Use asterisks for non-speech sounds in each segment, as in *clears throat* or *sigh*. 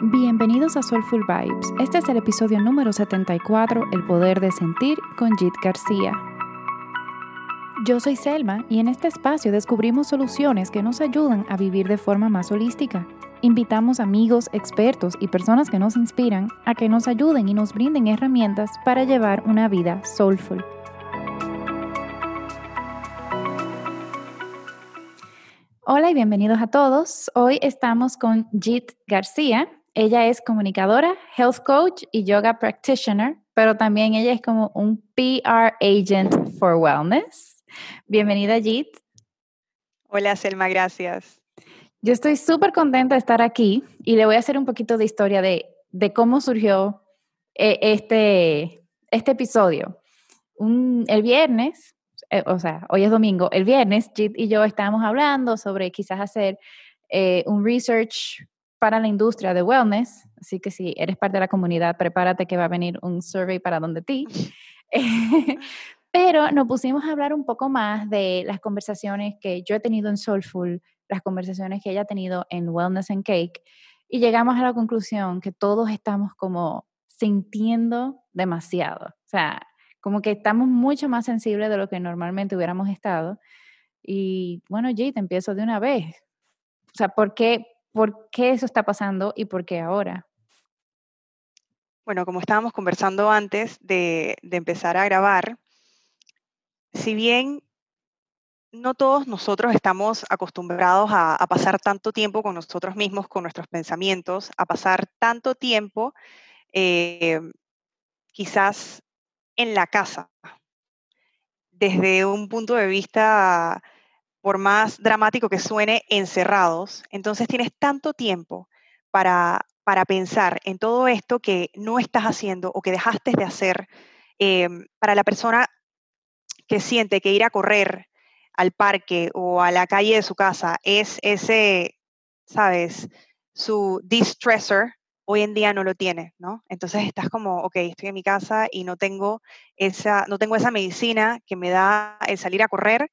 Bienvenidos a Soulful Vibes. Este es el episodio número 74, El poder de sentir, con Jit García. Yo soy Selma y en este espacio descubrimos soluciones que nos ayudan a vivir de forma más holística. Invitamos amigos, expertos y personas que nos inspiran a que nos ayuden y nos brinden herramientas para llevar una vida soulful. Hola y bienvenidos a todos. Hoy estamos con Jit García. Ella es comunicadora, health coach y yoga practitioner, pero también ella es como un PR agent for wellness. Bienvenida, Jit. Hola, Selma, gracias. Yo estoy súper contenta de estar aquí y le voy a hacer un poquito de historia de, cómo surgió eh, este, este episodio. el viernes, eh, o sea, hoy es domingo, el viernes Jit y yo estábamos hablando sobre quizás hacer eh, un research para la industria de wellness, así que si eres parte de la comunidad, prepárate que va a venir un survey para donde ti. *laughs* Pero nos pusimos a hablar un poco más de las conversaciones que yo he tenido en Soulful, las conversaciones que ella ha tenido en Wellness and Cake, y llegamos a la conclusión que todos estamos como sintiendo demasiado. O sea, como que estamos mucho más sensibles de lo que normalmente hubiéramos estado. Y bueno, Jay, te empiezo de una vez. O sea, ¿por qué, ¿por qué eso está pasando y por qué ahora? Bueno, como estábamos conversando antes de, empezar a grabar, si bien no todos nosotros estamos acostumbrados a, pasar tanto tiempo con nosotros mismos, con nuestros pensamientos, a pasar tanto tiempo eh, quizás en la casa, desde un punto de vista, por más dramático que suene, encerrados. Entonces tienes tanto tiempo para para pensar en todo esto que no estás haciendo o que dejaste de hacer em, para la persona que siente que ir a correr al parque o a la calle de su casa es ese, ¿sabes? Su distressor, hoy en día no lo tiene, ¿no? Entonces estás como, ok, estoy en mi casa y no tengo esa, no tengo esa medicina que me da el salir a correr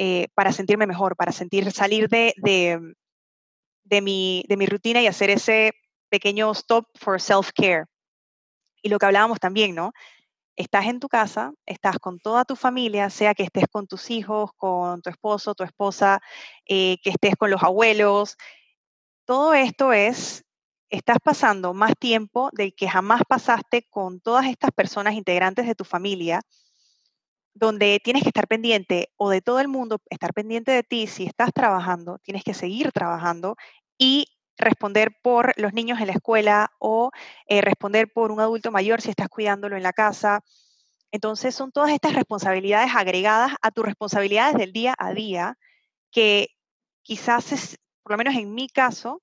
eh, para sentirme mejor, para sentir, salir de, de, mi, de mi rutina y hacer ese pequeño stop for self-care. Y lo que hablábamos también, ¿no? Estás en tu casa, estás con toda tu familia, sea que estés con tus hijos, con tu esposo, tu esposa, eh, que estés con los abuelos. Todo esto es, estás pasando más tiempo del que jamás pasaste con todas estas personas integrantes de tu familia, donde tienes que estar pendiente o de todo el mundo, estar pendiente de ti, si estás trabajando, tienes que seguir trabajando y responder por los niños en la escuela o eh, responder por un adulto mayor si estás cuidándolo en la casa. Entonces son todas estas responsabilidades agregadas a tus responsabilidades del día a día que quizás, es, por lo menos en mi caso,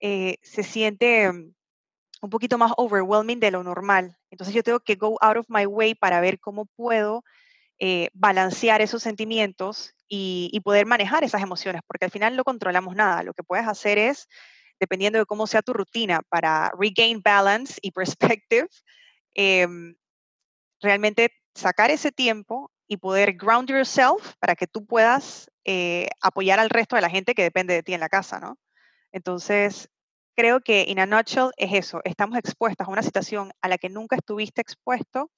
eh, se siente mm, un poquito más overwhelming de lo normal. Entonces yo tengo que go out of my way para ver cómo puedo eh, balancear esos sentimientos y, poder manejar esas emociones, porque al final no controlamos nada. Lo que puedes hacer es dependiendo de cómo sea tu rutina para regain balance y *laughs* perspective, em, realmente sacar ese tiempo y poder ground yourself para que tú puedas eh, apoyar al resto de la gente que depende de ti en la casa, ¿no? Entonces, creo que in a nutshell es eso, estamos expuestos a una situación a la que nunca estuviste expuesto,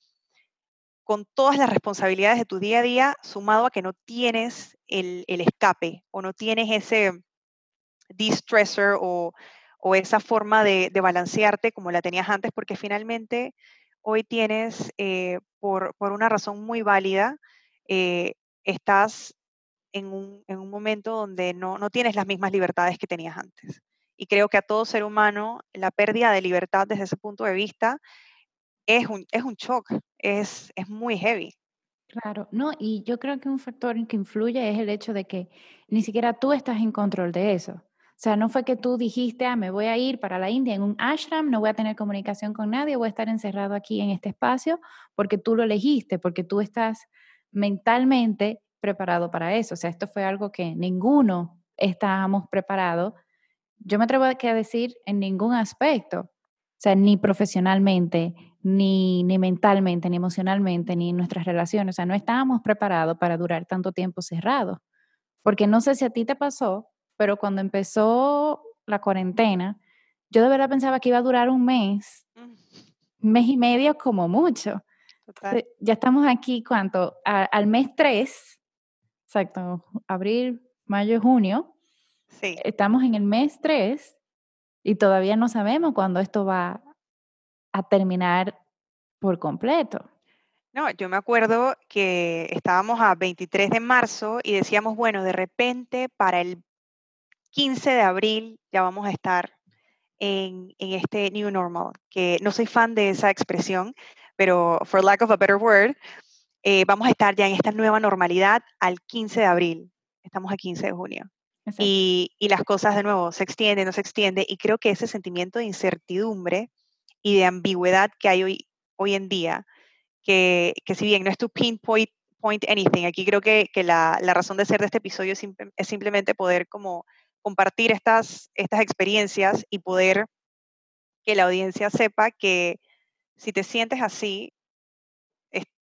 con todas las responsabilidades de tu día a día, sumado a que no tienes el, escape o no tienes ese, de-stressor o, esa forma de, balancearte como la tenías antes, porque finalmente hoy tienes, eh, por, una razón muy válida, eh, estás en un, momento donde no, tienes las mismas libertades que tenías antes. Y creo que a todo ser humano la pérdida de libertad desde ese punto de vista es un, es un shock, es, es muy heavy. Claro, no, y yo creo que un factor que influye es el hecho de que ni siquiera tú estás en control de eso. O sea, no fue que tú dijiste, ah, me voy a ir para la India en un ashram, no voy a tener comunicación con nadie, voy a estar encerrado aquí en este espacio, porque tú lo elegiste, porque tú estás mentalmente preparado para eso. O sea, esto fue algo que ninguno estábamos preparados. Yo me atrevo a decir en ningún aspecto, o sea, ni profesionalmente, ni, ni mentalmente, ni emocionalmente, ni en nuestras relaciones. O sea, no estábamos preparados para durar tanto tiempo cerrados. Porque no sé si a ti te pasó, pero cuando empezó la cuarentena, yo de verdad pensaba que iba a durar un mes, mm. mes y medio como mucho. Ya estamos aquí, ¿cuánto? al mes 3, exacto, abril, mayo, junio. Sí. Estamos en el mes 3 y todavía no sabemos cuándo esto va a terminar por completo. No, yo me acuerdo que estábamos a 23 de marzo y decíamos, bueno, de repente para el 15 de abril ya vamos a estar en, este new normal, que no soy fan de esa expresión, pero for lack of a better word, eh, vamos a estar ya en esta nueva normalidad al 15 de abril. Estamos a 15 de junio. Y, y, las cosas de nuevo se extienden, no se extienden, y creo que ese sentimiento de incertidumbre y de ambigüedad que hay hoy, hoy en día, que, que si bien no es tu pinpoint point anything, aquí creo que, que la, la, razón de ser de este episodio es, es simplemente poder como compartir estas, estas experiencias y poder que la audiencia sepa que si te sientes así,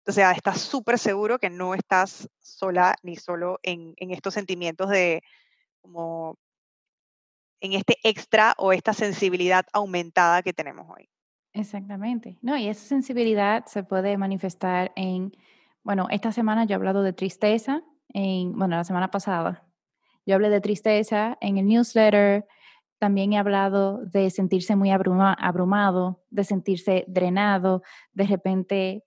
o sea, estás súper seguro que no estás sola ni solo en, en, estos sentimientos de como en este extra o esta sensibilidad aumentada que tenemos hoy. Exactamente. No, y esa sensibilidad se puede manifestar en, bueno, esta semana yo he hablado de tristeza, en, bueno, la semana pasada yo hablé de tristeza en el newsletter, también he hablado de sentirse muy abrumado, de sentirse drenado, de repente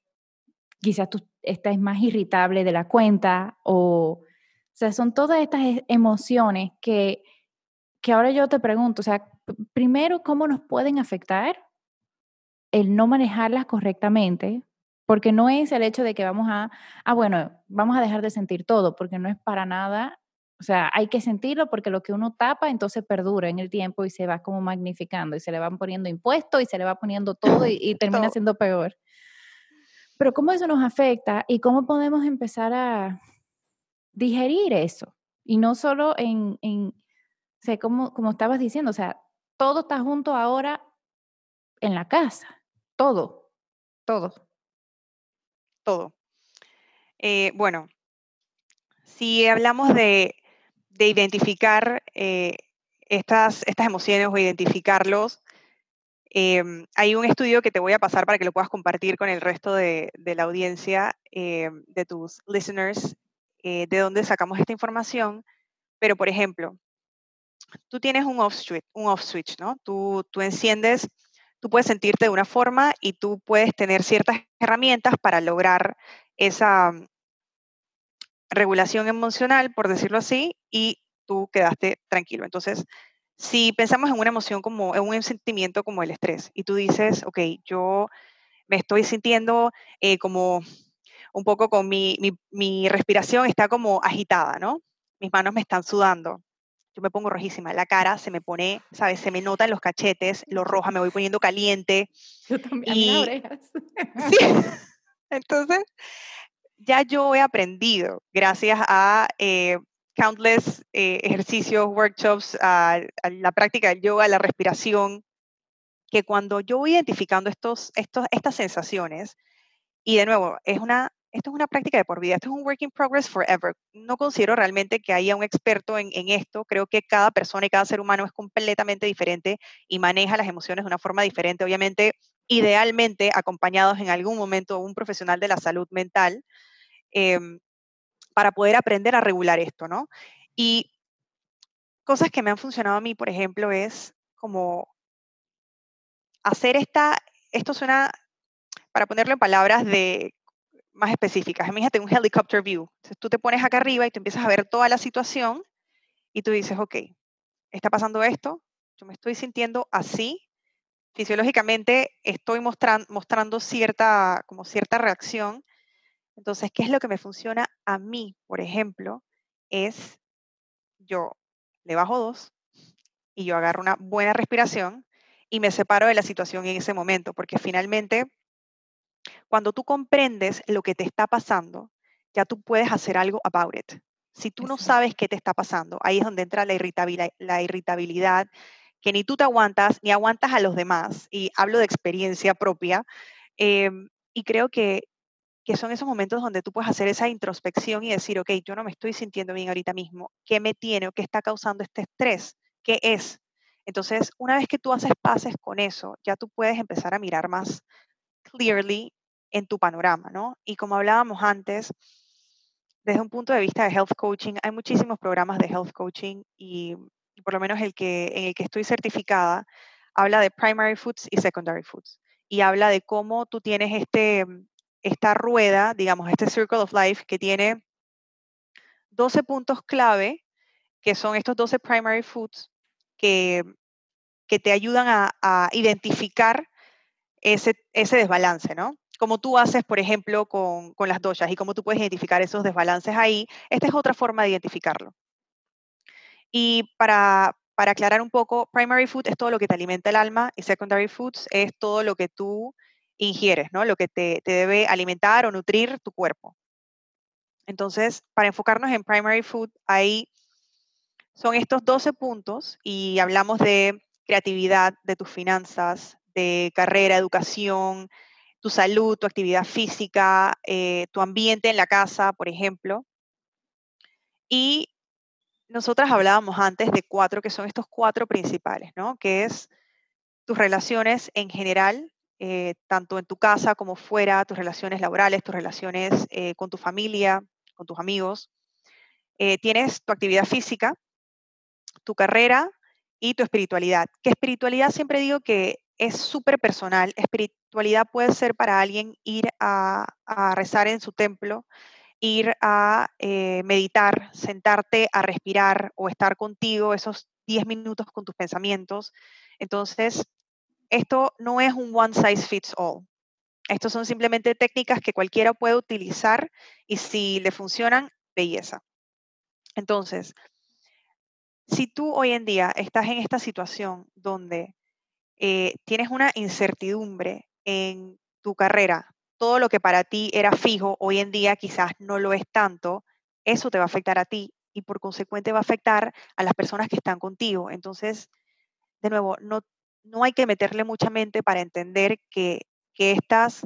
quizás tú estás más irritable de la cuenta o, o sea, son todas estas e-, emociones que, que ahora yo te pregunto, o sea, primero, ¿cómo nos pueden afectar el no manejarlas correctamente? Porque no es el hecho de que vamos a, ah, bueno, vamos a dejar de sentir todo, porque no es para nada o sea, hay que sentirlo porque lo que uno tapa entonces perdura en el tiempo y se va como magnificando y se le van poniendo impuestos y se le va poniendo todo y, termina siendo peor. Pero ¿cómo eso nos afecta y cómo podemos empezar a digerir eso? Y no solo en, en o sea, como, como estabas diciendo, o sea, todo está junto ahora en la casa, todo, todo. Todo. Eh, bueno, si hablamos de de identificar eh, estas, estas emociones o identificarlos. Em, hay un estudio que te voy a pasar para que lo puedas compartir con el resto de, la audiencia, em, de tus listeners, eh, de dónde sacamos esta información. Pero, por ejemplo, tú tienes un off switch, un off switch ¿no? Tú, tú enciendes, tú puedes sentirte de una forma y tú puedes tener ciertas herramientas para lograr esa, regulación emocional, por decirlo así, y tú quedaste tranquilo. Entonces, si pensamos en una emoción como, en un sentimiento como el estrés, y tú dices, ok, yo me estoy sintiendo eh, como un poco con mi, mi, respiración está como agitada, ¿no? Mis manos me están sudando. Yo me pongo rojísima, la cara se me pone, ¿sabes? Se me nota en los cachetes, lo roja, me voy poniendo caliente. Yo también, y, *laughs* Sí. Entonces, ya yo he aprendido, gracias a eh, countless eh, ejercicios, workshops, a, la práctica del yoga, a la respiración, que cuando yo voy identificando estos, estos, estas sensaciones, y de nuevo, es una, esto es una práctica de por vida, esto es un work in progress forever. No considero realmente que haya un experto en, esto, creo que cada persona y cada ser humano es completamente diferente y maneja las emociones de una forma diferente, obviamente, idealmente acompañados en algún momento un profesional de la salud mental, Em, para poder aprender a regular esto, ¿no? Y cosas que me han funcionado a mí, por ejemplo, es como hacer esta, esto suena, para ponerlo en palabras de más específicas, imagínate un helicopter view. Entonces tú te pones acá arriba y tú empiezas a ver toda la situación y tú dices, ok, está pasando esto, yo me estoy sintiendo así, fisiológicamente estoy mostrando cierta, como cierta reacción, entonces, ¿qué es lo que me funciona a mí, por ejemplo? Es yo le bajo dos y yo agarro una buena respiración y me separo de la situación en ese momento, porque finalmente, cuando tú comprendes lo que te está pasando, ya tú puedes hacer algo about it. Si tú no sabes qué te está pasando, ahí es donde entra la irritabilidad, la irritabilidad que ni tú te aguantas, ni aguantas a los demás. Y hablo de experiencia propia. Em, y creo que que son esos momentos donde tú puedes hacer esa introspección y decir, ok, yo no me estoy sintiendo bien ahorita mismo, ¿qué me tiene o qué está causando este estrés? ¿Qué es? Entonces, una vez que tú haces pases con eso, ya tú puedes empezar a mirar más clearly en tu panorama, ¿no? Y como hablábamos antes, desde un punto de vista de health coaching, hay muchísimos programas de health coaching y por lo menos el que, en el que estoy certificada, habla de primary foods y secondary foods. Y habla de cómo tú tienes este, esta rueda, digamos, este circle of life que tiene 12 puntos clave, que son estos 12 primary foods, que, que te ayudan a, identificar ese, ese desbalance, ¿no? Como tú haces, por ejemplo, con, con las doyas y cómo tú puedes identificar esos desbalances ahí, esta es otra forma de identificarlo. Y para, para aclarar un poco, primary food es todo lo que te alimenta el alma y secondary foods es todo lo que tú ingieres, ¿no? Lo que te, debe alimentar o nutrir tu cuerpo. Entonces, para enfocarnos en primary food, ahí son estos 12 puntos y hablamos de creatividad, de tus finanzas, de carrera, educación, tu salud, tu actividad física, eh, tu ambiente en la casa, por ejemplo. Y nosotras hablábamos antes de cuatro, que son estos cuatro principales, ¿no? Que es tus relaciones en general, eh, tanto en tu casa como fuera, tus relaciones laborales, tus relaciones eh, con tu familia, con tus amigos. tienes tu actividad física, tu carrera y tu espiritualidad. Que espiritualidad siempre digo que es súper personal. Espiritualidad puede ser para alguien ir a, rezar en su templo, ir a eh, meditar, sentarte a respirar o estar contigo esos 10 minutos con tus pensamientos. Entonces, esto no es un one size fits all. Estos son simplemente técnicas que cualquiera puede utilizar y si le funcionan, belleza. Entonces, si tú hoy en día estás en esta situación donde eh, tienes una incertidumbre en tu carrera, todo lo que para ti era fijo, hoy en día quizás no lo es tanto, eso te va a afectar a ti y por consecuente va a afectar a las personas que están contigo. Entonces, de nuevo, no, no hay que meterle mucha mente para entender que, que estas,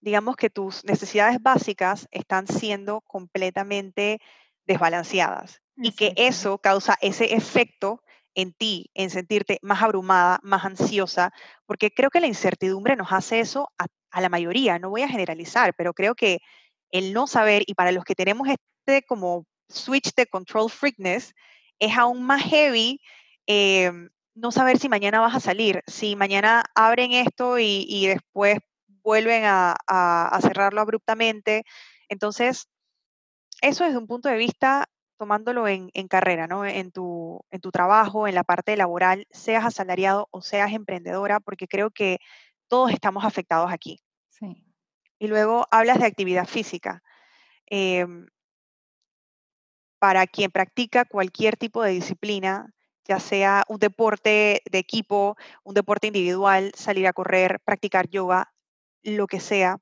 digamos que tus necesidades básicas están siendo completamente desbalanceadas y que eso causa ese efecto en ti, en sentirte más abrumada, más ansiosa, porque creo que la incertidumbre nos hace eso a, la mayoría, no voy a generalizar, pero creo que el no saber, y para los que tenemos este como switch de control freakness, es aún más heavy em, no saber si mañana vas a salir, si mañana abren esto y, después vuelven a, a, cerrarlo abruptamente. Entonces, eso desde un punto de vista tomándolo en, carrera, ¿no? En tu, en tu trabajo, en la parte laboral, seas asalariado o seas emprendedora, porque creo que todos estamos afectados aquí. Sí. Y luego hablas de actividad física. Em, para quien practica cualquier tipo de disciplina, ya sea un deporte de equipo, un deporte individual, salir a correr, practicar yoga, lo que sea,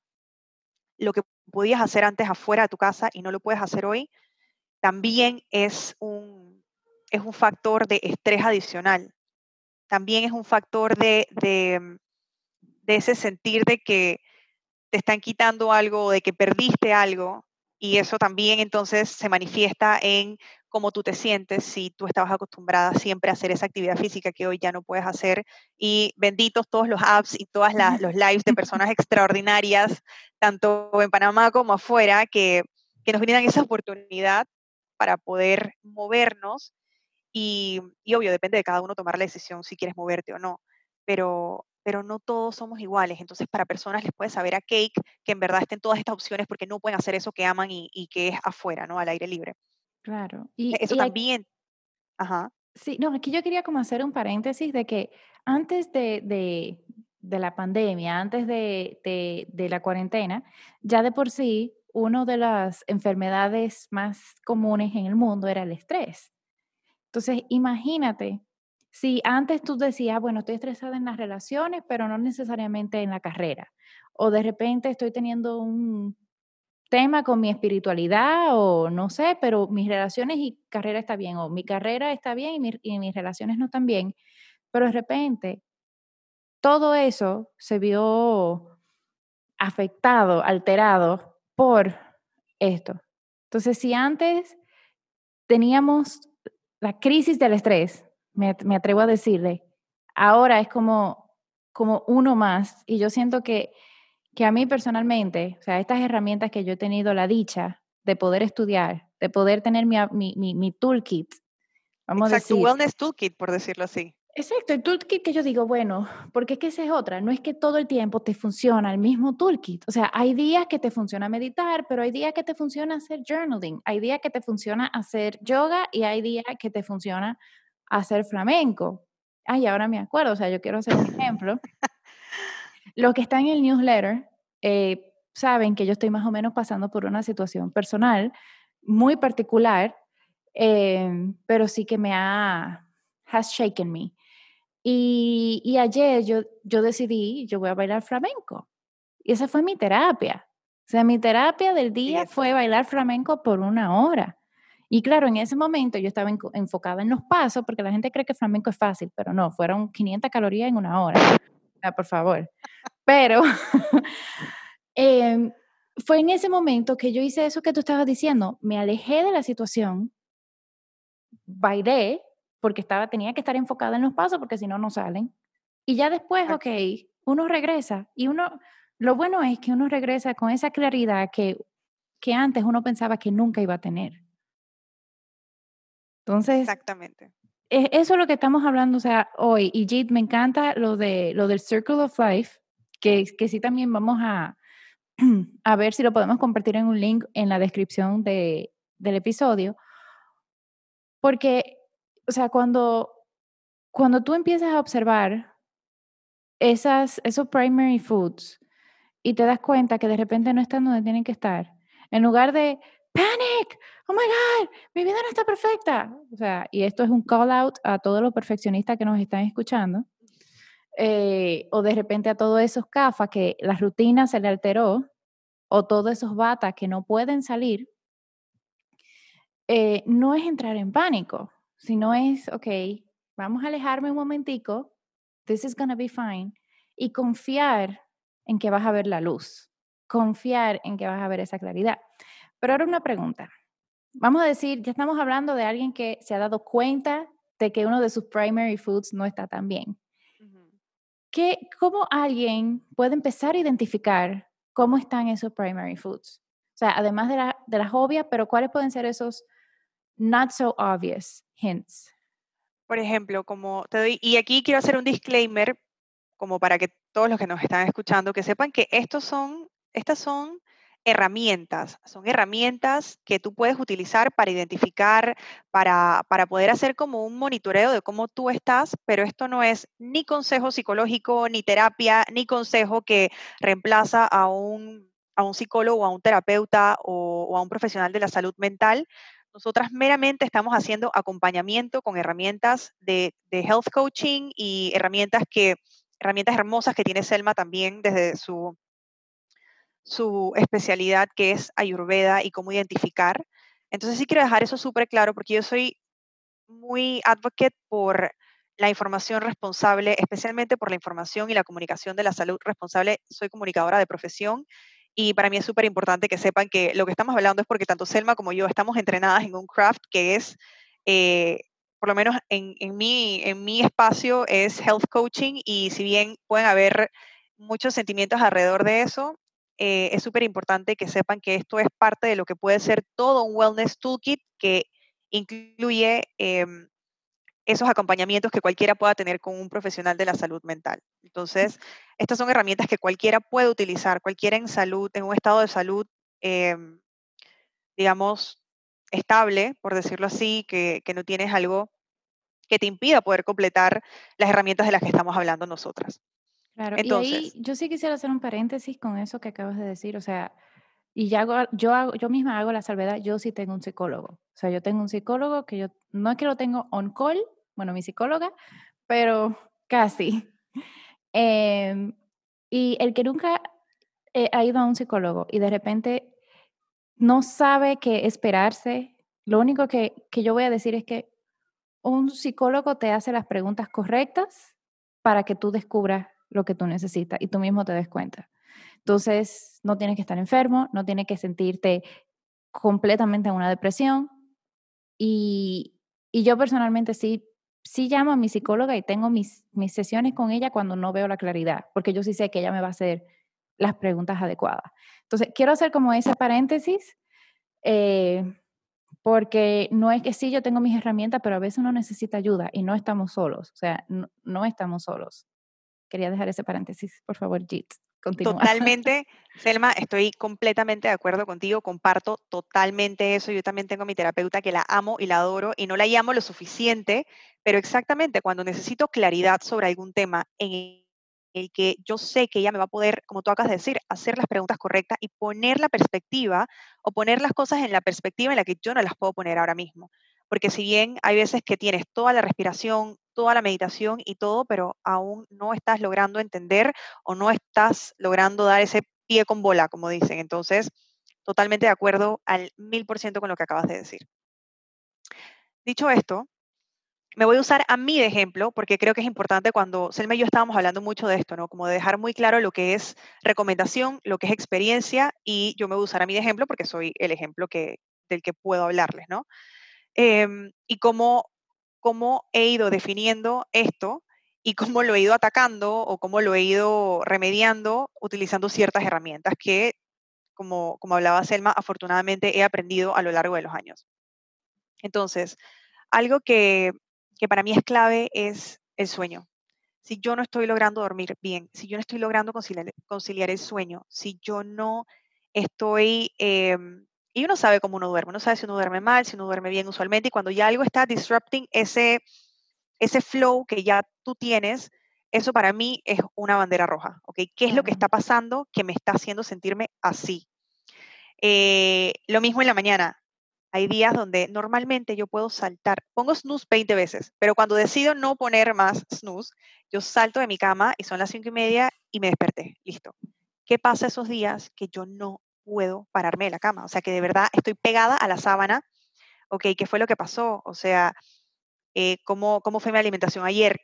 lo que podías hacer antes afuera de tu casa y no lo puedes hacer hoy, también es un, es un factor de estrés adicional. También es un factor de, de, ese sentir de que te están quitando algo, de que perdiste algo, y eso también entonces se manifiesta en cómo tú te sientes si tú estabas acostumbrada siempre a hacer esa actividad física que hoy ya no puedes hacer. Y benditos todos los apps y todos los lives de personas extraordinarias, tanto en Panamá como afuera, que, que nos brindan esa oportunidad para poder movernos y, obvio, depende de cada uno tomar la decisión si quieres moverte o no, pero, pero no todos somos iguales. Entonces, para personas les puede saber a cake que en verdad estén todas estas opciones porque no pueden hacer eso que aman y, que es afuera, ¿no? Al aire libre. Claro. Y, eso también. Ajá. Sí, no, aquí yo quería como hacer un paréntesis de que antes de, de, la pandemia, antes de, de, la cuarentena, ya de por sí una de las enfermedades más comunes en el mundo era el estrés. Entonces, imagínate, si antes tú decías, bueno, estoy estresada en las relaciones, pero no necesariamente en la carrera, o de repente estoy teniendo un tema con mi espiritualidad o no sé, pero mis relaciones y carrera está bien, o mi carrera está bien y, y mis relaciones no están bien, pero de repente todo eso se vio afectado, alterado por esto. Entonces, si antes teníamos la crisis del estrés, me, me atrevo a decirle, ahora es como, como uno más. Y yo siento que, que a mí personalmente, o sea, estas herramientas que yo he tenido la dicha de poder estudiar, de poder tener mi, mi, mi, toolkit. Vamos Exacto, a decir. wellness toolkit, por decirlo así. Exacto, el toolkit que yo digo, bueno, porque es que esa es otra, no es que todo el tiempo te funciona el mismo toolkit, o sea, hay días que te funciona meditar, pero hay días que te funciona hacer journaling, hay días que te funciona hacer yoga y hay días que te funciona hacer flamenco. Ay, ahora me acuerdo, o sea, yo quiero hacer un ejemplo. Los que están en el newsletter eh, saben que yo estoy más o menos pasando por una situación personal muy particular, eh, pero sí que me ha has shaken me. Y, ayer yo, yo decidí, yo voy a bailar flamenco. Y esa fue mi terapia. O sea, mi terapia del día fue bailar flamenco por una hora. Y claro, en ese momento yo estaba enfocada en los pasos, porque la gente cree que flamenco es fácil, pero no, fueron 500 calorías en una hora. por favor. Pero *laughs* em, fue en ese momento que yo hice eso que tú estabas diciendo. Me alejé de la situación, bailé, porque estaba, tenía que estar enfocada en los pasos porque si no, no salen. Y ya después, ok, uno regresa y uno, lo bueno es que uno regresa con esa claridad que, que antes uno pensaba que nunca iba a tener. Entonces, exactamente. E, eso es lo que estamos hablando, o sea, hoy. Y Jit, me encanta lo, de, lo del Circle of Life, que, que sí también vamos a, *clears throat* a ver si lo podemos compartir en un link en la descripción de, del episodio. Porque o sea, cuando, cuando tú empiezas a observar esas, esos primary foods y te das cuenta que de repente no están donde tienen que estar, en lugar de panic, oh my God, mi vida no está perfecta. O sea, y esto es un call out a todos los perfeccionistas que nos están escuchando. Eh, o de repente a todos esos CAFA que la rutina se le alteró, o todos esos batas que no pueden salir, eh, no es entrar en pánico, si no es, ok, vamos a alejarme un momentico, this is gonna be fine, y confiar en que vas a ver la luz, confiar en que vas a ver esa claridad. Pero ahora una pregunta. Vamos a decir, ya estamos hablando de alguien que se ha dado cuenta de que uno de sus primary foods no está tan bien. ¿Qué, ¿Cómo alguien puede empezar a identificar cómo están esos primary foods? O sea, además de, la, de las obvias, pero ¿cuáles pueden ser esos not so obvious hints. Por ejemplo, como te doy, y aquí quiero hacer un disclaimer, como para que todos los que nos están escuchando, que sepan que estos son, estas son herramientas, son herramientas que tú puedes utilizar para identificar, para, para poder hacer como un monitoreo de cómo tú estás, pero esto no es ni consejo psicológico, ni terapia, ni consejo que reemplaza a un, a un psicólogo, a un terapeuta o, o a un profesional de la salud mental, nosotras meramente estamos haciendo acompañamiento con herramientas de, health coaching y herramientas que herramientas hermosas que tiene Selma también desde su, su especialidad que es Ayurveda y cómo identificar. Entonces sí quiero dejar eso súper claro porque yo soy muy advocate por la información responsable, especialmente por la información y la comunicación de la salud responsable. Soy comunicadora de profesión y para mí es súper importante que sepan que lo que estamos hablando es porque tanto Selma como yo estamos entrenadas en un craft que es, eh, por lo menos en, en, mi, en mi espacio, es health coaching y si bien pueden haber muchos sentimientos alrededor de eso, eh, es súper importante que sepan que esto es parte de lo que puede ser todo un wellness toolkit que incluye em, esos acompañamientos que cualquiera pueda tener con un profesional de la salud mental. Entonces, estas son herramientas que cualquiera puede utilizar, cualquiera en salud, en un estado de salud, em, digamos, estable, por decirlo así, que, no tienes algo que te impida poder completar las herramientas de las que estamos hablando nosotras. Claro, Entonces, y ahí yo sí quisiera hacer un paréntesis con eso que acabas de decir, o sea, y ya yo, hago, yo misma hago la salvedad, yo sí tengo un psicólogo. O sea, yo tengo un psicólogo que yo, no es que lo tengo on call, bueno, mi psicóloga, pero casi. Em, y el que nunca ha ido a un psicólogo y de repente no sabe qué esperarse, lo único que, que yo voy a decir es que un psicólogo te hace las preguntas correctas para que tú descubras lo que tú necesitas y tú mismo te des cuenta. Entonces, no tienes que estar enfermo, no tienes que sentirte completamente en una depresión. Y, yo personalmente sí sí llamo a mi psicóloga y tengo mis, mis sesiones con ella cuando no veo la claridad, porque yo sí sé que ella me va a hacer las preguntas adecuadas. Entonces, quiero hacer como ese paréntesis, eh, porque no es que sí, yo tengo mis herramientas, pero a veces uno necesita ayuda y no estamos solos, o sea, no, estamos solos. Quería dejar ese paréntesis, por favor, Jit. Continúa. *laughs* Totalmente, Selma, estoy completamente de acuerdo contigo, comparto totalmente eso. Yo también tengo mi terapeuta que la amo y la adoro y no la llamo lo suficiente, pero exactamente cuando necesito claridad sobre algún tema en el que yo sé que ella me va a poder, como tú acabas de decir, hacer las preguntas correctas y poner la perspectiva o poner las cosas en la perspectiva en la que yo no las puedo poner ahora mismo. Porque si bien hay veces que tienes toda la respiración, toda la meditación y todo, pero aún no estás logrando entender o no estás logrando dar ese pie con bola, como dicen. Entonces, totalmente de acuerdo al mil por ciento con lo que acabas de decir. Dicho esto, me voy a usar a mí de ejemplo, porque creo que es importante cuando Selma y yo estábamos hablando mucho de esto, ¿no? Como de dejar muy claro lo que es recomendación, lo que es experiencia, y yo me voy a usar a mí de ejemplo porque soy el ejemplo que, del que puedo hablarles, ¿no? Em, y cómo, cómo he ido definiendo esto y cómo lo he ido atacando o cómo lo he ido remediando utilizando ciertas herramientas que, como, como hablaba Selma, afortunadamente he aprendido a lo largo de los años. Entonces, algo que que para mí es clave es el sueño. Si yo no estoy logrando dormir bien, si yo no estoy logrando conciliar, el sueño, si yo no estoy... Em, y uno sabe cómo uno duerme, uno sabe si uno duerme mal, si uno duerme bien usualmente, y cuando ya algo está disrupting ese, ese flow que ya tú tienes, eso para mí es una bandera roja, ¿ok? ¿Qué es lo que está pasando que me está haciendo sentirme así? Eh, lo mismo en la mañana. Hay días donde normalmente yo puedo saltar, pongo snooze 20 veces, pero cuando decido no poner más snooze, yo salto de mi cama y son las cinco y media y me desperté. Listo. ¿Qué pasa esos días que yo no puedo pararme de la cama? O sea, que de verdad estoy pegada a la sábana. Ok, ¿qué fue lo que pasó? O sea, eh, ¿cómo, ¿cómo fue mi alimentación ayer?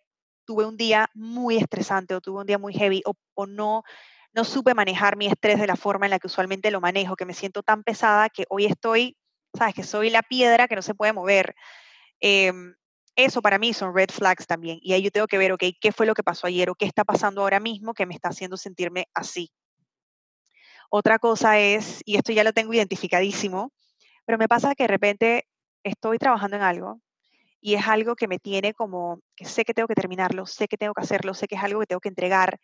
Tuve un día muy estresante o tuve un día muy heavy o, o no, no supe manejar mi estrés de la forma en la que usualmente lo manejo, que me siento tan pesada que hoy estoy sabes que soy la piedra que no se puede mover. Em, eso para mí son red flags también. Y ahí yo tengo que ver, ok, ¿qué fue lo que pasó ayer o qué está pasando ahora mismo que me está haciendo sentirme así? Otra cosa es, y esto ya lo tengo identificadísimo, pero me pasa que de repente estoy trabajando en algo y es algo que me tiene como, que sé que tengo que terminarlo, sé que tengo que hacerlo, sé que es algo que tengo que entregar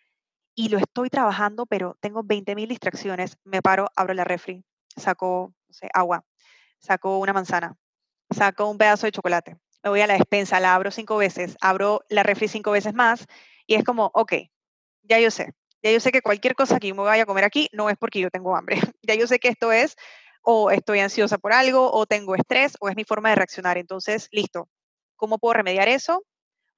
y lo estoy trabajando, pero tengo 20.000 distracciones, me paro, abro la refri, saco agua, saco una manzana, saco un pedazo de chocolate, me voy a la despensa, la abro cinco veces, abro la refri cinco veces más y es como, ok, ya yo sé, ya yo sé que cualquier cosa que yo me vaya a comer aquí no es porque yo tengo hambre, *laughs* ya yo sé que esto es o estoy ansiosa por algo o tengo estrés o es mi forma de reaccionar, entonces, listo, ¿cómo puedo remediar eso?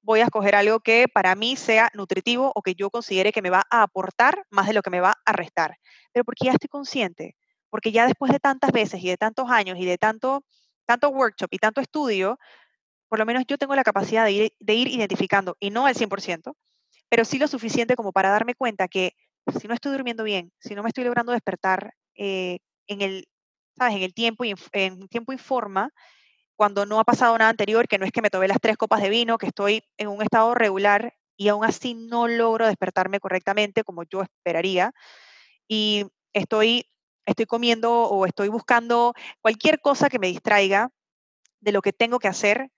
Voy a escoger algo que para mí sea nutritivo o que yo considere que me va a aportar más de lo que me va a restar. Pero porque ya estoy consciente porque ya después de tantas veces y de tantos años y de tanto, tanto workshop y tanto estudio, por lo menos yo tengo la capacidad de ir, de ir identificando, y no al 100%, pero sí lo suficiente como para darme cuenta que si no estoy durmiendo bien, si no me estoy logrando despertar eh, en, el, ¿sabes? en el tiempo y en, tiempo y forma, cuando no ha pasado nada anterior, que no es que me tomé las tres copas de vino, que estoy en un estado regular y aún así no logro despertarme correctamente como yo esperaría, y estoy estoy comiendo o estoy buscando cualquier cosa que me distraiga de lo que tengo que hacer,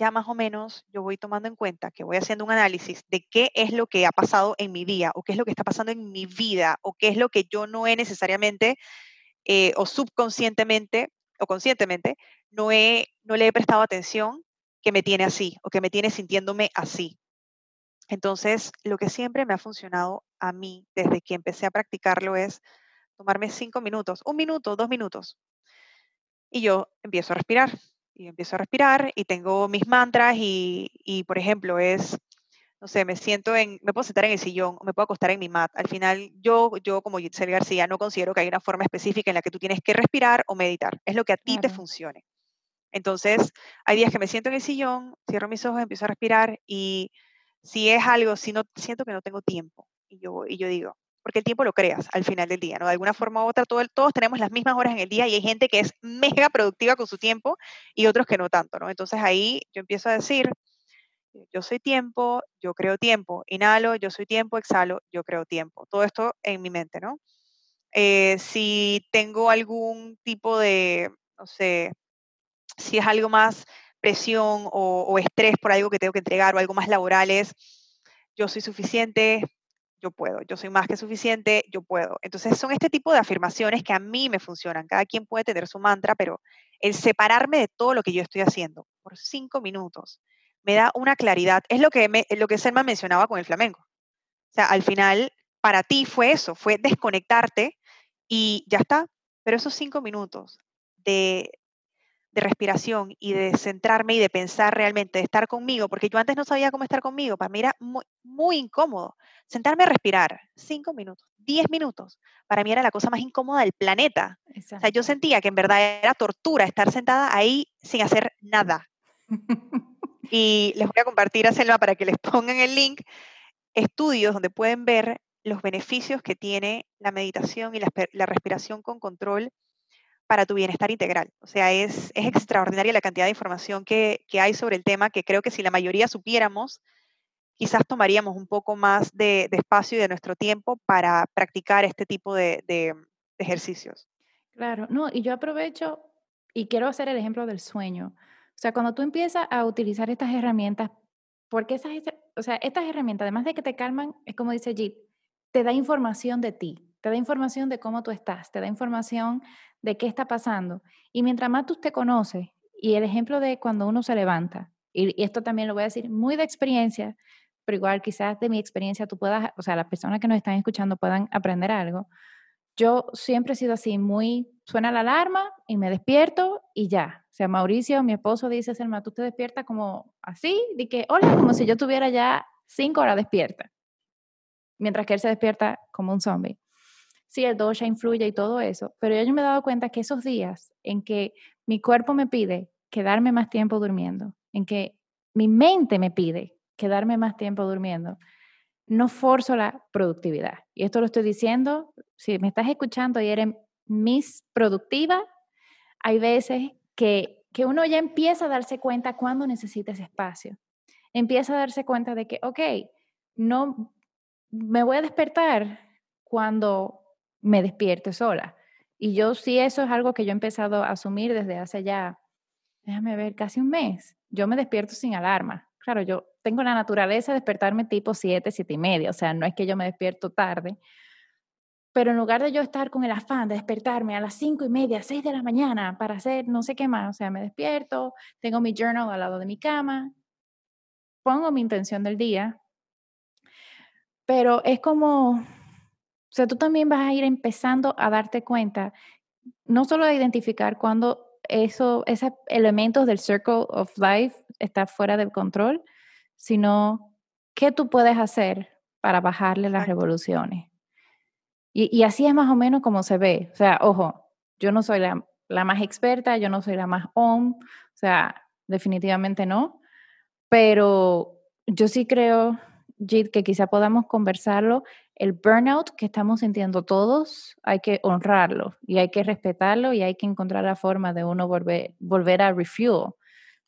ya más o menos yo voy tomando en cuenta que voy haciendo un análisis de qué es lo que ha pasado en mi día o qué es lo que está pasando en mi vida o qué es lo que yo no he necesariamente eh, o subconscientemente o conscientemente no, he, no le he prestado atención que me tiene así o que me tiene sintiéndome así. Entonces, lo que siempre me ha funcionado a mí desde que empecé a practicarlo es tomarme cinco minutos, un minuto, dos minutos. Y yo empiezo a respirar, y empiezo a respirar y tengo mis mantras y, y, por ejemplo, es, no sé, me siento en, me puedo sentar en el sillón me puedo acostar en mi mat. Al final, yo, yo como Giselle García, no considero que hay una forma específica en la que tú tienes que respirar o meditar. Es lo que a ti te funcione. Entonces, hay días que me siento en el sillón, cierro mis ojos, empiezo a respirar y si es algo, si no siento que no tengo tiempo y yo, y yo digo, porque el tiempo lo creas al final del día, ¿no? De alguna forma u otra, todo, todos tenemos las mismas horas en el día y hay gente que es mega productiva con su tiempo y otros que no tanto, ¿no? Entonces ahí yo empiezo a decir, Yo soy tiempo, yo creo tiempo. Inhalo, yo soy tiempo, exhalo, yo creo tiempo. Todo esto en mi mente, ¿no? Eh, si tengo algún tipo de, no sé, si es algo más presión o, o, estrés por algo que tengo que entregar o algo más laboral es, yo soy suficiente, yo puedo, yo soy más que suficiente, yo puedo. Entonces son este tipo de afirmaciones que a mí me funcionan. Cada quien puede tener su mantra, pero el separarme de todo lo que yo estoy haciendo por cinco minutos me da una claridad. Es lo que, lo que Selma mencionaba con el flamenco. O sea, al final, para ti fue eso, fue desconectarte y ya está. Pero esos cinco minutos de, de respiración y de centrarme y de pensar realmente, de estar conmigo, porque yo antes no sabía cómo estar conmigo, para mí era muy, muy incómodo. Sentarme a respirar cinco minutos, diez minutos, para mí era la cosa más incómoda del planeta. O sea, yo sentía que en verdad era tortura estar sentada ahí sin hacer nada. *laughs* y les voy a compartir a Selma para que les *laughs* pongan el link, estudios donde pueden ver los beneficios que tiene la meditación y la, la respiración con control para tu bienestar integral. O sea, es, es extraordinaria la cantidad de información que, que, hay sobre el tema, que creo que si la mayoría supiéramos, quizás tomaríamos un poco más de, de espacio y de nuestro tiempo para practicar este tipo de, de, ejercicios. Claro, no, y yo aprovecho y quiero hacer el ejemplo del sueño. O sea, cuando tú empiezas a utilizar estas herramientas, porque esas, o sea, estas herramientas, además de que te calman, es como dice Jit, te da información de ti, te da información de cómo tú estás, te da información de qué está pasando. Y mientras más tú te conoces, y el ejemplo de cuando uno se levanta, y, esto también lo voy a decir muy de experiencia, pero igual quizás de mi experiencia tú puedas, o sea, las personas que nos están escuchando puedan aprender algo. Yo siempre he sido así, muy, suena la alarma y me despierto y ya. O sea, Mauricio, mi esposo, dice, Selma, tú te despiertas como así, de que, hola, como si yo tuviera ya cinco horas despierta. Mientras que él se despierta como un zombie sí, el dosha influye y todo eso, pero yo me he dado cuenta que esos días en que mi cuerpo me pide quedarme más tiempo durmiendo, en que mi mente me pide quedarme más tiempo durmiendo, no forzo la productividad. Y esto lo estoy diciendo, si me estás escuchando y eres mis productiva, hay veces que, que uno ya empieza a darse cuenta cuando necesita ese espacio. Empieza a darse cuenta de que, ok, no me voy a despertar cuando me despierte sola. Y yo sí, eso es algo que yo he empezado a asumir desde hace ya, déjame ver, casi un mes. Yo me despierto sin alarma. Claro, yo tengo la naturaleza de despertarme tipo 7, 7 y media, o sea, no es que yo me despierto tarde, pero en lugar de yo estar con el afán de despertarme a las 5 y media, 6 de la mañana para hacer no sé qué más, o sea, me despierto, tengo mi journal al lado de mi cama, pongo mi intención del día, pero es como, o sea, tú también vas a ir empezando a darte cuenta, no solo de identificar cuando eso, esos elementos del circle of life está fuera del control, sino qué tú puedes hacer para bajarle las revoluciones. Y, y, así es más o menos como se ve. O sea, ojo, yo no soy la, la más experta, yo no soy la más on, o sea, definitivamente no, pero yo sí creo, Jit, que quizá podamos conversarlo el burnout que estamos sintiendo todos, hay que honrarlo y hay que respetarlo y hay que encontrar la forma de uno volver, volver a refuel.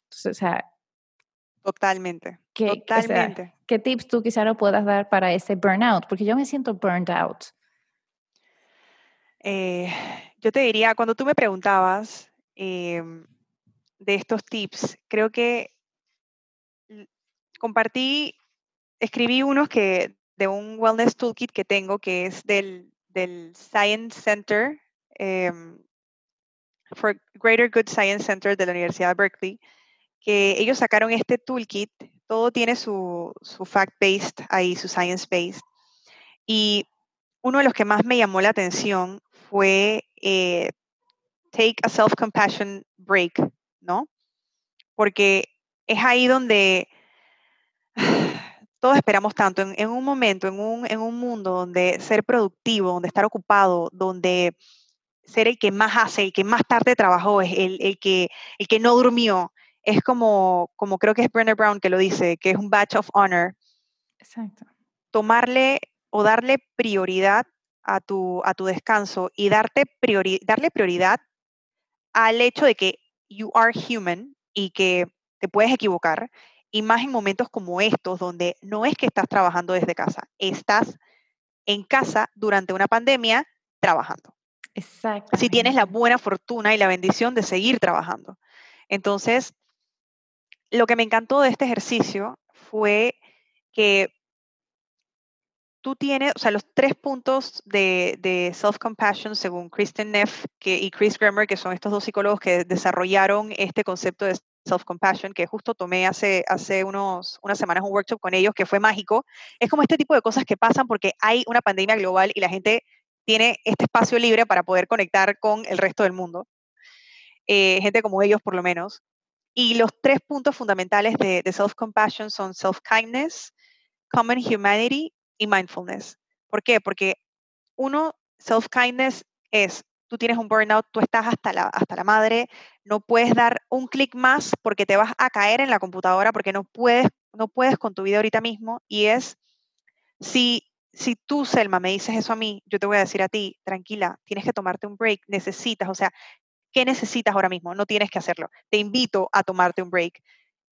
Entonces, o sea, totalmente. ¿qué, totalmente. ¿Qué tips tú quizá no puedas dar para ese burnout? Porque yo me siento burned out. Eh, yo te diría, cuando tú me preguntabas em, de estos tips, creo que compartí, escribí unos que de un wellness toolkit que tengo que es del, del Science Center, um, for Greater Good Science Center de la Universidad de Berkeley, que ellos sacaron este toolkit, todo tiene su, su fact-based ahí, su science-based. Y uno de los que más me llamó la atención fue eh, take a self-compassion break, ¿no? Porque es ahí donde todos esperamos tanto en, un momento, en un, en un mundo donde ser productivo, donde estar ocupado, donde ser el que más hace, el que más tarde trabajó, es el, el, que, el que no durmió, es como, como creo que es Brenner Brown que lo dice, que es un badge of honor. Exacto. Tomarle o darle prioridad a tu, a tu descanso y darte priori, darle prioridad al hecho de que you are human y que te puedes equivocar y más en momentos como estos, donde no es que estás trabajando desde casa, estás en casa durante una pandemia trabajando. Exacto. Si tienes la buena fortuna y la bendición de seguir trabajando. Entonces, lo que me encantó de este ejercicio fue que tú tienes, o sea, los tres puntos de, self-compassion según Kristen Neff que, y Chris Grammer, que son estos dos psicólogos que desarrollaron este concepto de self-compassion, que justo tomé hace, hace unos, unas semanas un workshop con ellos que fue mágico. Es como este tipo de cosas que pasan porque hay una pandemia global y la gente tiene este espacio libre para poder conectar con el resto del mundo. Eh, gente como ellos, por lo menos. Y los tres puntos fundamentales de, de self-compassion son self-kindness, common humanity y mindfulness. ¿Por qué? Porque uno, self-kindness es, tú tienes un burnout, tú estás hasta la, hasta la madre, no puedes dar un clic más porque te vas a caer en la computadora, porque no puedes, no puedes con tu vida ahorita mismo. Y es, si, si tú, Selma, me dices eso a mí, yo te voy a decir a ti, tranquila, tienes que tomarte un break, necesitas, o sea, ¿qué necesitas ahora mismo? No tienes que hacerlo. Te invito a tomarte un break,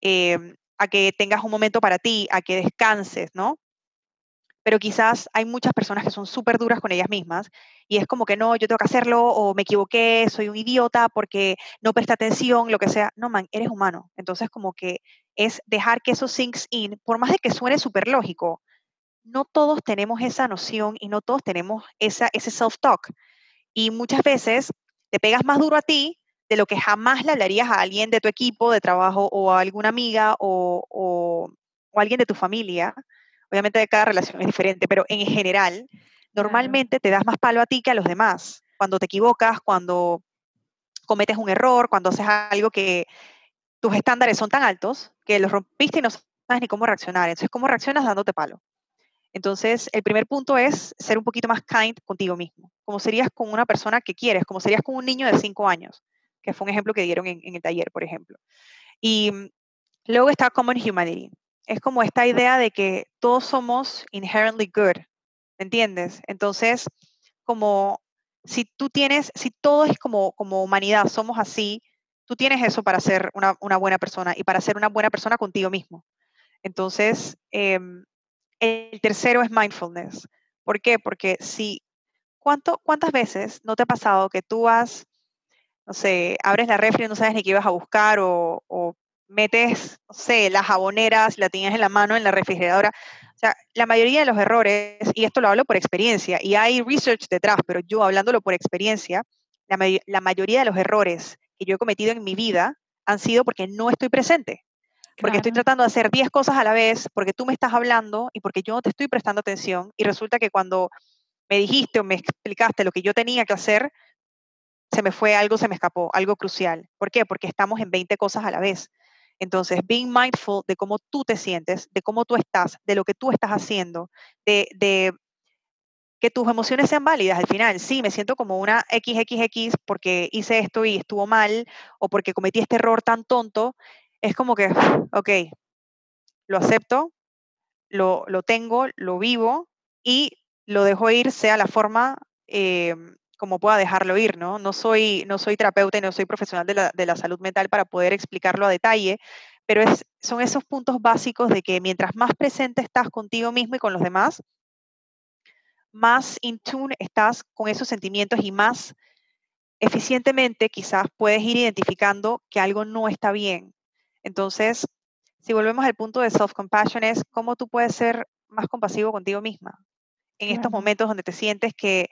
em, a que tengas un momento para ti, a que descanses, ¿no? Pero quizás hay muchas personas que son súper duras con ellas mismas y es como que no, yo tengo que hacerlo o me equivoqué, soy un idiota porque no presta atención, lo que sea. No, man, eres humano. Entonces como que es dejar que eso sinks in, por más de que suene súper lógico, no todos tenemos esa noción y no todos tenemos esa, ese self-talk. Y muchas veces te pegas más duro a ti de lo que jamás le hablarías a alguien de tu equipo de trabajo o a alguna amiga o, o, o alguien de tu familia Obviamente cada relación es diferente, pero en general, normalmente te das más palo a ti que a los demás. Cuando te equivocas, cuando cometes un error, cuando haces algo que tus estándares son tan altos que los rompiste y no sabes ni cómo reaccionar. Entonces, ¿cómo reaccionas dándote palo? Entonces, el primer punto es ser un poquito más kind contigo mismo, como serías con una persona que quieres, como serías con un niño de cinco años, que fue un ejemplo que dieron en, en el taller, por ejemplo. Y luego está Common Humanity es como esta idea de que todos somos inherently good, ¿me entiendes? Entonces, como si tú tienes, si todo es como, como humanidad, somos así, tú tienes eso para ser una, buena persona y para ser una buena persona contigo mismo. Entonces, em, el tercero es mindfulness. ¿Por qué? Porque si, ¿cuánto, ¿cuántas veces no te ha pasado que tú vas, no sé, abres la refri y no sabes ni qué ibas a buscar o, o metes, no sé, las jaboneras, la tienes en la mano en la refrigeradora. O sea, la mayoría de los errores, y esto lo hablo por experiencia, y hay research detrás, pero yo hablándolo por experiencia, la, mayoría de los errores que yo he cometido en mi vida han sido porque no estoy presente. Porque estoy tratando de hacer 10 cosas a la vez, porque tú me estás hablando y porque yo no te estoy prestando atención. Y resulta que cuando me dijiste o me explicaste lo que yo tenía que hacer, se me fue algo, se me escapó, algo crucial. ¿Por qué? Porque estamos en 20 cosas a la vez. Entonces, being mindful de cómo tú te sientes, de cómo tú estás, de lo que tú estás haciendo, de, que tus emociones sean válidas al final. Sí, me siento como una XXX porque hice esto y estuvo mal o porque cometí este error tan tonto. Es como que, ok, lo acepto, lo, tengo, lo vivo y lo dejo ir, sea la forma em, como pueda dejarlo ir, ¿no? No soy, no soy terapeuta y no soy profesional de la, de la salud mental para poder explicarlo a detalle, pero es, son esos puntos básicos de que mientras más presente estás contigo mismo y con los demás, más in tune estás con esos sentimientos y más eficientemente quizás puedes ir identificando que algo no está bien. Entonces, si volvemos al punto de self-compassion, es cómo tú puedes ser más compasivo contigo misma en estos momentos donde te sientes que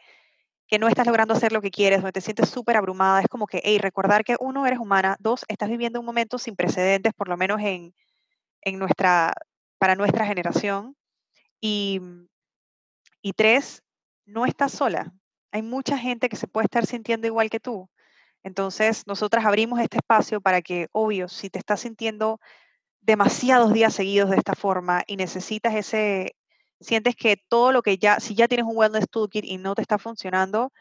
que no estás logrando hacer lo que quieres, donde te sientes súper abrumada, es como que, hey, recordar que uno, eres humana, dos, estás viviendo un momento sin precedentes, por lo menos en, nuestra, para nuestra generación, y, y tres, no estás sola. Hay mucha gente que se puede estar sintiendo igual que tú. Entonces, nosotras abrimos este espacio para que, obvio, si te estás sintiendo demasiados días seguidos de esta forma y necesitas ese, sientes que todo lo que ya, si ya tienes un wellness toolkit y no te está funcionando,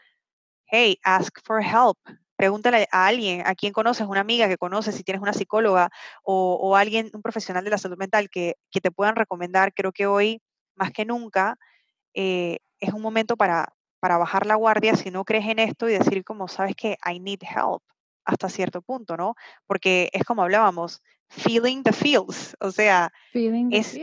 hey, ask for help. Pregúntale a alguien, a quien conoces, una amiga que conoces, si tienes una psicóloga o, alguien, un profesional de la salud mental que, te puedan recomendar. Creo que hoy, más que nunca, eh, es un momento para, para bajar la guardia si no crees en esto y decir como, sabes que I need help. hasta cierto punto, ¿no? Porque es como hablábamos, feeling the feels, o sea, es,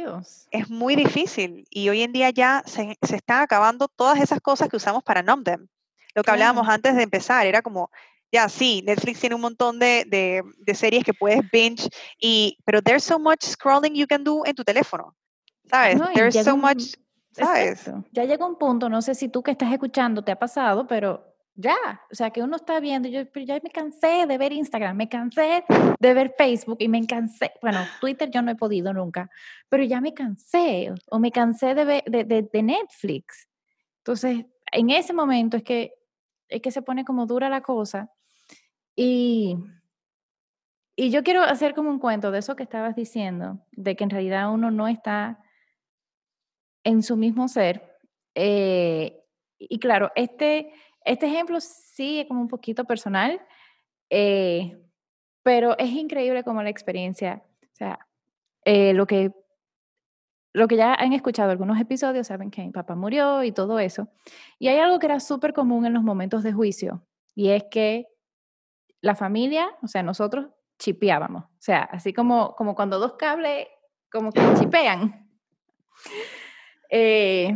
es muy difícil y hoy en día ya se, se, están acabando todas esas cosas que usamos para numb them. Lo que hablábamos antes de empezar era como, ya sí, Netflix tiene un montón de, de, de, series que puedes binge, y, pero there's so much scrolling you can do en tu teléfono, ¿sabes? there's so much, ¿sabes? Ya llega un punto, no sé si tú que estás escuchando te ha pasado, pero ya, o sea, que uno está viendo, yo ya me cansé de ver Instagram, me cansé de ver Facebook y me cansé, bueno, Twitter yo no he podido nunca, pero ya me cansé o me cansé de, ver, de, de, Netflix. Entonces, en ese momento es que, es que se pone como dura la cosa y, y yo quiero hacer como un cuento de eso que estabas diciendo, de que en realidad uno no está en su mismo ser. Eh, y claro, este este ejemplo sí es como un poquito personal, eh, pero es increíble como la experiencia, o sea, eh, lo que lo que ya han escuchado algunos episodios, saben que mi papá murió y todo eso. Y hay algo que era súper común en los momentos de juicio, y es que la familia, o sea, nosotros chipeábamos. O sea, así como, como cuando dos cables como que chipean. Eh,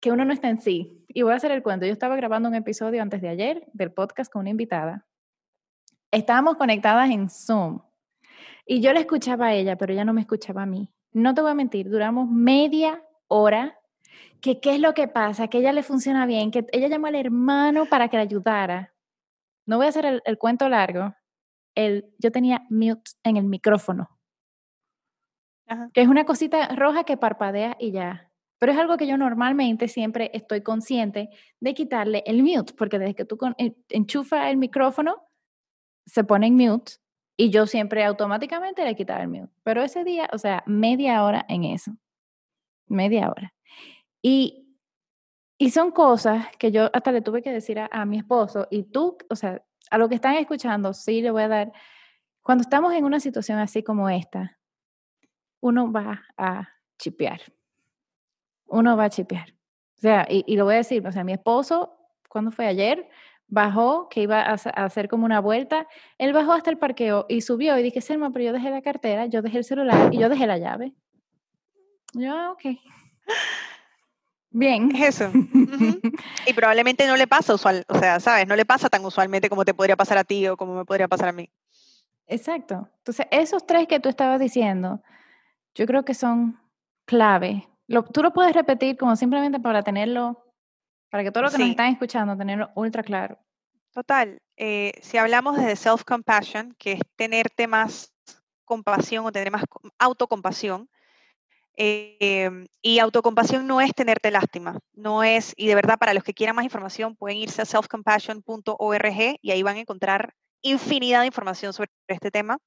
que uno no está en sí. Y voy a hacer el cuento. Yo estaba grabando un episodio antes de ayer del podcast con una invitada. Estábamos conectadas en Zoom. Y yo la escuchaba a ella, pero ella no me escuchaba a mí. No te voy a mentir, duramos media hora. Que qué es lo que pasa, que ella le funciona bien, que ella llamó al hermano para que la ayudara. No voy a hacer el, cuento largo. El, yo tenía mute en el micrófono, que es una cosita roja que parpadea y ya. Pero es algo que yo normalmente siempre estoy consciente de quitarle el mute, porque desde que tú enchufa el micrófono, se pone en mute y yo siempre automáticamente le quitaba el mute. Pero ese día, o sea, media hora en eso. Media hora. Y, y son cosas que yo hasta le tuve que decir a, a mi esposo, y tú, o sea, a lo que están escuchando, sí le voy a dar, cuando estamos en una situación así como esta, uno va a chipear uno va a chipear. O sea, y, lo voy a decir, o sea, mi esposo, cuando fue ayer, bajó, que iba a, hacer como una vuelta, él bajó hasta el parqueo y subió y dije, Selma, pero yo dejé la cartera, yo dejé el celular y yo dejé la llave. Yo, ah, ok. Bien. eso. *laughs* Y probablemente no le pasa usual, o sea, ¿sabes? No le pasa tan usualmente como te podría pasar a ti o como me podría pasar a mí. Exacto. Entonces, esos tres que tú estabas diciendo, yo creo que son clave tú lo puedes repetir como simplemente para tenerlo, para que todo lo que nos están escuchando, tenerlo ultra claro. Total. Eh, si hablamos de self-compassion, que es tenerte más compasión o tener más autocompasión, em, y autocompasión no es tenerte lástima, no es, y de verdad para los que quieran más información pueden irse a selfcompassion.org y ahí van a encontrar infinidad de información sobre este tema,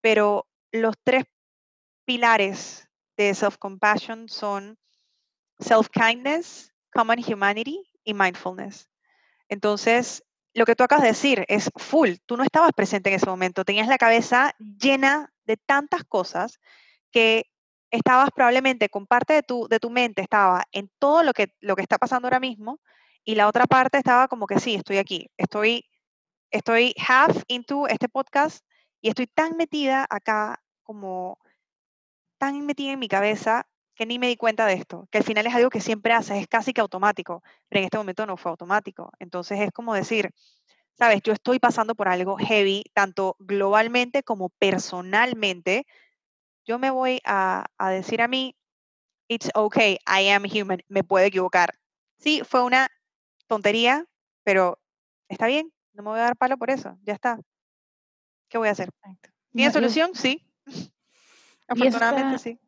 pero los tres pilares de self-compassion son self-kindness, common humanity y mindfulness. Entonces, lo que tú acabas de decir es full. Tú no estabas presente en ese momento. Tenías la cabeza llena de tantas cosas que estabas probablemente con parte de tu, de tu mente, estaba en todo lo que, lo que está pasando ahora mismo y la otra parte estaba como que sí, estoy aquí, estoy, estoy half into este podcast y estoy tan metida acá como tan metida en mi cabeza que ni me di cuenta de esto, que al final es algo que siempre haces, es casi que automático, pero en este momento no fue automático. Entonces es como decir, sabes, yo estoy pasando por algo heavy, tanto globalmente como personalmente. Yo me voy a, a decir a mí, it's okay, I am human, me puedo equivocar. Sí, fue una tontería, pero está bien, no me voy a dar palo por eso, ya está. ¿Qué voy a hacer? ¿Tiene solución? Sí. *laughs* Afortunadamente sí.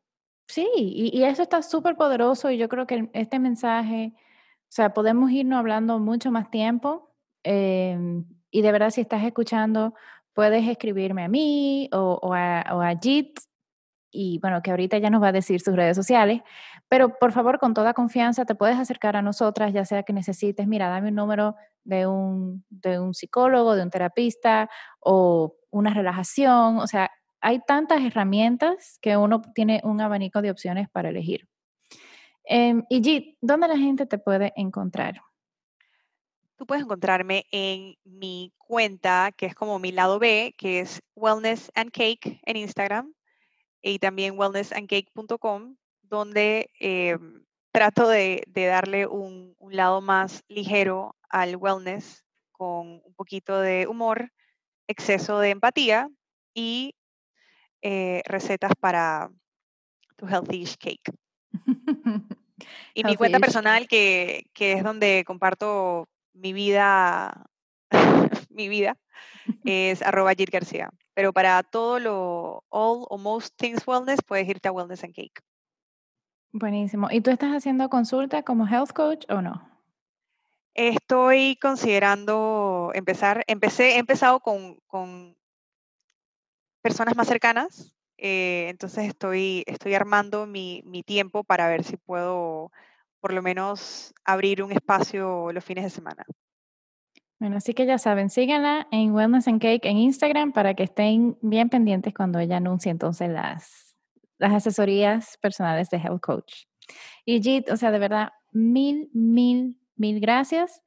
Sí, y, eso está súper poderoso y yo creo que este mensaje, o sea, podemos irnos hablando mucho más tiempo em, y de verdad si estás escuchando, puedes escribirme a mí o, a, o a Jit y bueno, que ahorita ya nos va a decir sus redes sociales, pero por favor, con toda confianza, te puedes acercar a nosotras, ya sea que necesites, mira, dame un número de un, de un psicólogo, de un terapista o una relajación, o sea, hay tantas herramientas que uno tiene un abanico de opciones para elegir. Eh, y ¿dónde la gente te puede encontrar? Tú puedes encontrarme en mi cuenta, que es como mi lado B, que es Wellness and Cake en Instagram y también wellnessandcake.com, donde em, trato de, darle un, lado más ligero al wellness con un poquito de humor, exceso de empatía y eh, recetas para tu healthy cake. *laughs* y mi cuenta personal, que, que, es donde comparto mi vida, *laughs* mi vida, *laughs* es arroba Jit García. Pero para todo lo, all o most things wellness, puedes irte a Wellness and Cake. Buenísimo. ¿Y tú estás haciendo consulta como health coach o no? Estoy considerando empezar, empecé, he empezado con, con personas más cercanas, eh, entonces estoy, estoy armando mi, mi tiempo para ver si puedo por lo menos abrir un espacio los fines de semana. Bueno, así que ya saben, síganla en Wellness and Cake en Instagram para que estén bien pendientes cuando ella anuncie entonces las, las asesorías personales de Health Coach. Y Jit, o sea, de verdad, mil, mil, mil gracias,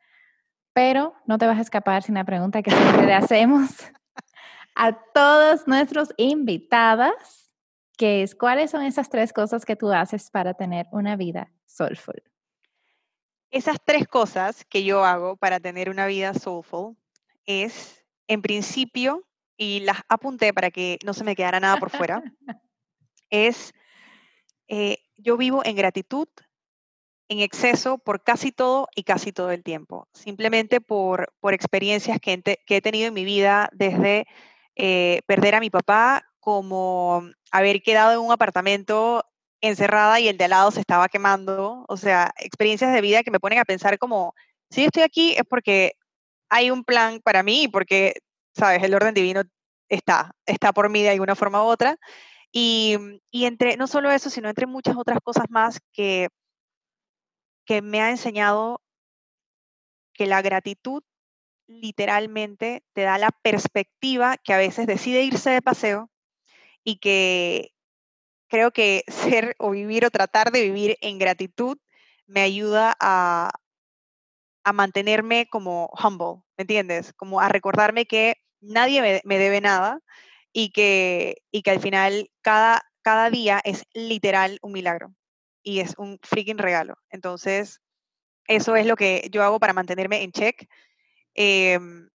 pero no te vas a escapar sin la pregunta que siempre le hacemos a todos nuestros invitadas, que es, ¿cuáles son esas tres cosas que tú haces para tener una vida soulful? Esas tres cosas que yo hago para tener una vida soulful es, en principio, y las apunté para que no se me quedara nada por fuera, *laughs* es eh, yo vivo en gratitud en exceso por casi todo y casi todo el tiempo, simplemente por, por experiencias que, he tenido en mi vida, desde eh, perder a mi papá, como haber quedado en un apartamento encerrada y el de al lado se estaba quemando. O sea, experiencias de vida que me ponen a pensar como, si estoy aquí es porque hay un plan para mí porque, sabes, el orden divino está, está por mí de alguna forma u otra. Y, y entre, no solo eso, sino entre muchas otras cosas más que, que me ha enseñado que la gratitud literalmente te da la perspectiva que a veces decide irse de paseo y que creo que *laughs* ser o vivir o tratar de vivir en gratitud me ayuda a, a mantenerme como humble, ¿me entiendes? Como a recordarme que nadie me, debe nada y que, y que al final cada, cada día es literal un milagro y es un freaking regalo. Entonces, eso es lo que yo hago para mantenerme en check. Em,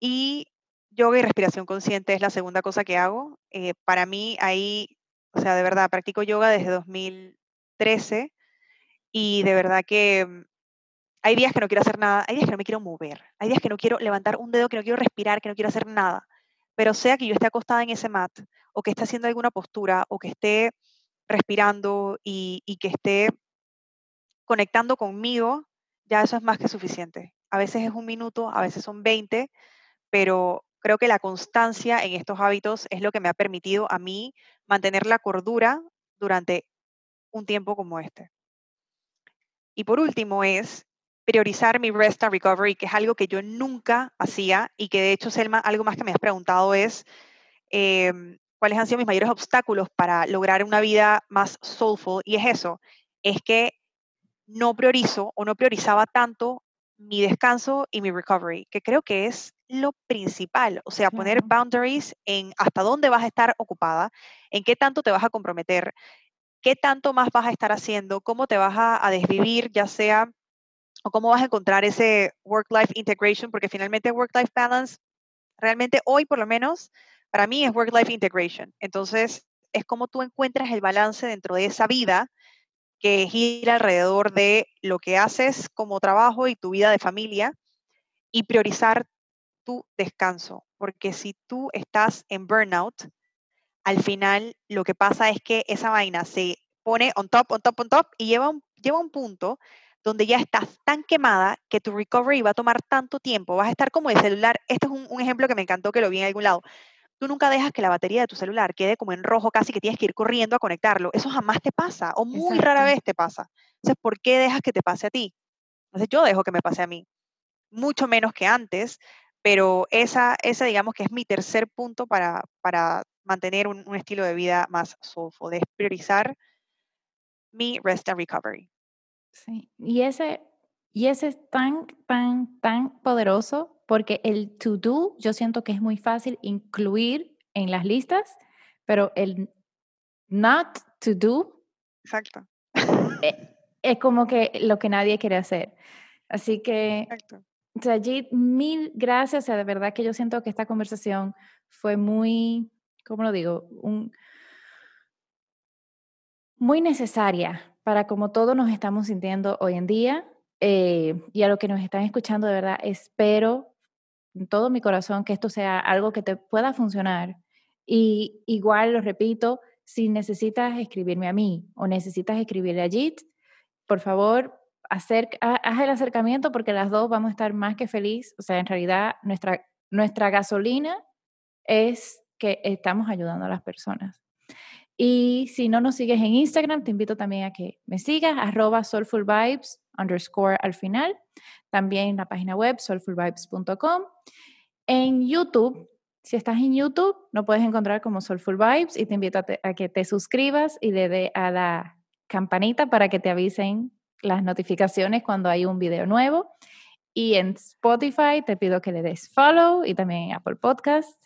y yoga y respiración consciente es la segunda cosa que hago. Eh, para mí ahí o sea, de verdad, practico yoga desde 2013 y de verdad que mm, hay días que no quiero hacer nada, hay días que no me quiero mover, hay días que no quiero levantar un dedo, que no quiero respirar, que no quiero hacer nada. Pero sea que yo esté acostada en ese mat o que esté haciendo alguna postura o que esté respirando y, y que esté conectando conmigo, ya eso es más que suficiente. A veces es un minuto, a veces son 20, pero creo que la constancia en estos hábitos es lo que me ha permitido a mí mantener la cordura durante un tiempo como este. Y por último es priorizar mi rest and recovery, que es algo que yo nunca hacía y que de hecho, Selma, algo más que me has preguntado es em, cuáles han sido mis mayores obstáculos para lograr una vida más soulful. Y es eso, es que no priorizo o no priorizaba tanto mi descanso y mi recovery, que creo que es lo principal, o sea, poner boundaries en hasta dónde vas a estar ocupada, en qué tanto te vas a comprometer, qué tanto más vas a estar haciendo, cómo te vas a, desvivir, ya sea, o cómo vas a encontrar ese work-life integration, porque finalmente work-life balance, realmente hoy por lo menos, para mí es work-life integration. Entonces, es como tú encuentras el balance dentro de esa vida que gira alrededor de lo que haces como trabajo y tu vida de familia y priorizar tu descanso, porque si tú estás en burnout, al final lo que pasa es que esa vaina se pone on top, on top, on top y lleva un, lleva un punto donde ya estás tan quemada que tu recovery va a tomar tanto tiempo, vas a estar como el celular. Este es un, un ejemplo que me encantó que lo vi en algún lado tú nunca dejas que la batería de tu celular quede como en rojo, casi que tienes que ir corriendo a conectarlo. Eso jamás te pasa o muy rara vez te pasa. Entonces, ¿por qué dejas que te pase a ti? Entonces, yo dejo que me pase a mí. Mucho menos que antes, pero esa, esa digamos que es mi tercer punto para, para mantener un, un estilo de vida más soulful, de priorizar mi rest and recovery. Sí, y ese Y ese es tan, tan, tan poderoso porque el to do yo siento que es muy fácil incluir en las listas, pero el not to do. Exacto. E, es, como que lo que nadie quiere hacer. Así que, Exacto. O mil gracias. de verdad que yo siento que esta conversación fue muy, ¿cómo lo digo? Un, muy necesaria para como todos nos estamos sintiendo hoy en día. Eh, y a lo que nos están escuchando, de verdad, espero en todo mi corazón que esto sea algo que te pueda funcionar. Y igual, lo repito, si necesitas escribirme a mí o necesitas escribirle a Jit, por favor, haz el acercamiento porque las dos vamos a estar más que feliz. O sea, en realidad, nuestra, nuestra gasolina es que estamos ayudando a las personas. Y si no nos sigues en Instagram, te invito también a que me sigas, arroba soulfulvibes underscore al final. También la página web soulfulvibes.com. En YouTube, si estás en YouTube, no puedes encontrar como Soulful Vibes y te invito a, que te suscribas y le dé a la campanita para que te avisen las notificaciones cuando hay un video nuevo. Y en Spotify te pido que le des follow y también en Apple Podcast.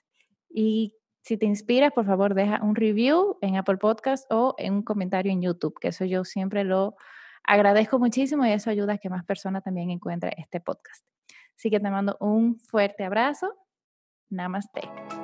Y si te inspiras, por favor, deja un review en Apple Podcast o en un comentario en YouTube, que eso yo siempre lo agradezco muchísimo y eso ayuda a que más personas también encuentren este podcast. Así que te mando un fuerte abrazo. Namaste.